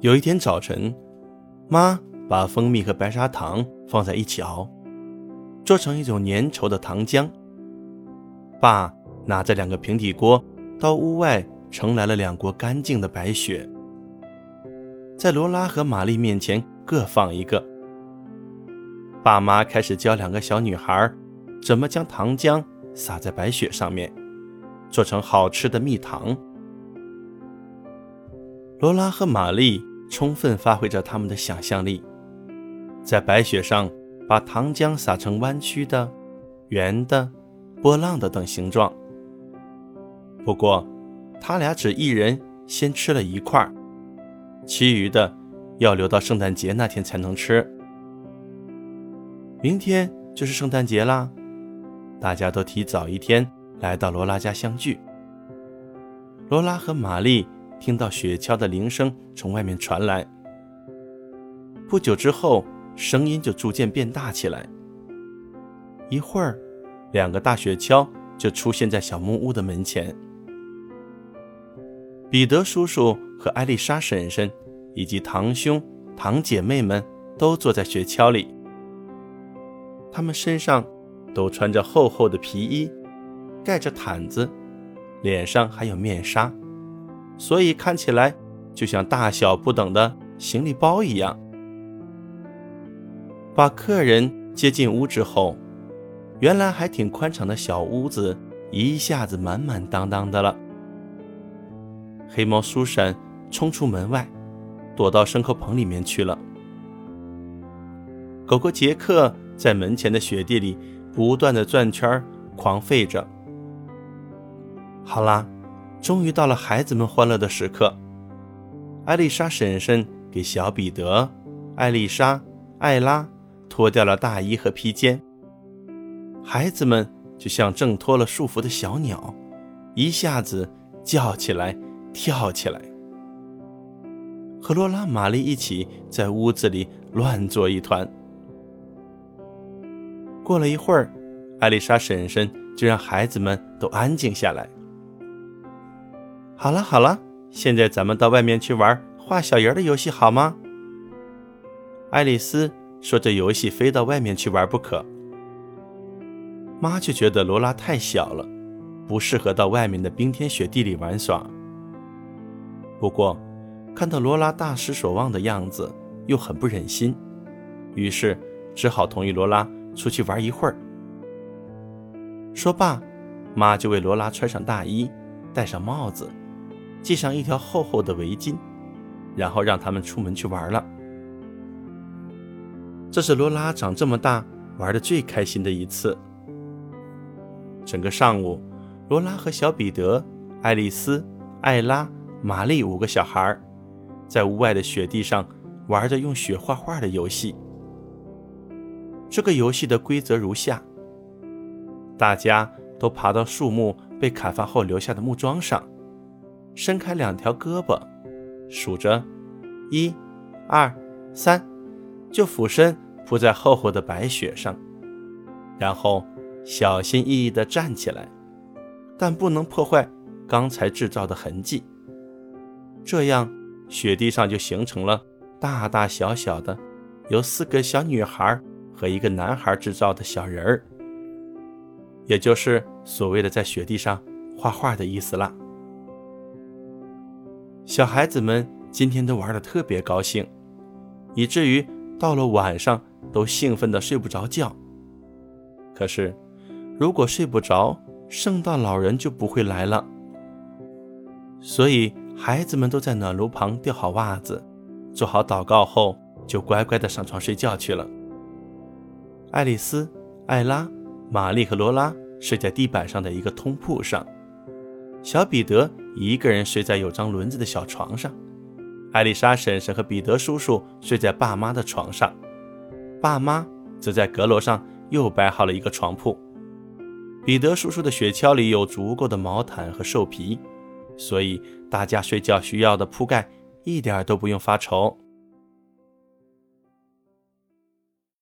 有一天早晨，妈把蜂蜜和白砂糖放在一起熬，做成一种粘稠的糖浆。爸拿着两个平底锅到屋外盛来了两锅干净的白雪，在罗拉和玛丽面前各放一个。爸妈开始教两个小女孩怎么将糖浆撒在白雪上面，做成好吃的蜜糖。罗拉和玛丽。充分发挥着他们的想象力，在白雪上把糖浆撒成弯曲的、圆的、波浪的等形状。不过，他俩只一人先吃了一块，其余的要留到圣诞节那天才能吃。明天就是圣诞节啦，大家都提早一天来到罗拉家相聚。罗拉和玛丽。听到雪橇的铃声从外面传来，不久之后，声音就逐渐变大起来。一会儿，两个大雪橇就出现在小木屋的门前。彼得叔叔和艾丽莎婶婶以及堂兄堂姐妹们都坐在雪橇里，他们身上都穿着厚厚的皮衣，盖着毯子，脸上还有面纱。所以看起来就像大小不等的行李包一样。把客人接进屋之后，原来还挺宽敞的小屋子一下子满满当当的了。黑猫苏珊冲出门外，躲到牲口棚里面去了。狗狗杰克在门前的雪地里不断的转圈狂吠着。好啦。终于到了孩子们欢乐的时刻，艾丽莎婶婶给小彼得、艾丽莎、艾拉脱掉了大衣和披肩。孩子们就像挣脱了束缚的小鸟，一下子叫起来、跳起来，和罗拉、玛丽一起在屋子里乱作一团。过了一会儿，艾丽莎婶婶就让孩子们都安静下来。好了好了，现在咱们到外面去玩画小人的游戏好吗？爱丽丝说：“这游戏非到外面去玩不可。”妈却觉得罗拉太小了，不适合到外面的冰天雪地里玩耍。不过，看到罗拉大失所望的样子，又很不忍心，于是只好同意罗拉出去玩一会儿。说罢，妈就为罗拉穿上大衣，戴上帽子。系上一条厚厚的围巾，然后让他们出门去玩了。这是罗拉长这么大玩的最开心的一次。整个上午，罗拉和小彼得、爱丽丝、艾拉、玛丽五个小孩在屋外的雪地上玩着用雪画画的游戏。这个游戏的规则如下：大家都爬到树木被砍伐后留下的木桩上。伸开两条胳膊，数着，一、二、三，就俯身扑在厚厚的白雪上，然后小心翼翼地站起来，但不能破坏刚才制造的痕迹。这样，雪地上就形成了大大小小的，由四个小女孩和一个男孩制造的小人儿，也就是所谓的在雪地上画画的意思了。小孩子们今天都玩得特别高兴，以至于到了晚上都兴奋得睡不着觉。可是，如果睡不着，圣诞老人就不会来了。所以，孩子们都在暖炉旁吊好袜子，做好祷告后，就乖乖地上床睡觉去了。爱丽丝、艾拉、玛丽和罗拉睡在地板上的一个通铺上。小彼得一个人睡在有张轮子的小床上，艾丽莎婶婶和彼得叔叔睡在爸妈的床上，爸妈则在阁楼上又摆好了一个床铺。彼得叔叔的雪橇里有足够的毛毯和兽皮，所以大家睡觉需要的铺盖一点都不用发愁。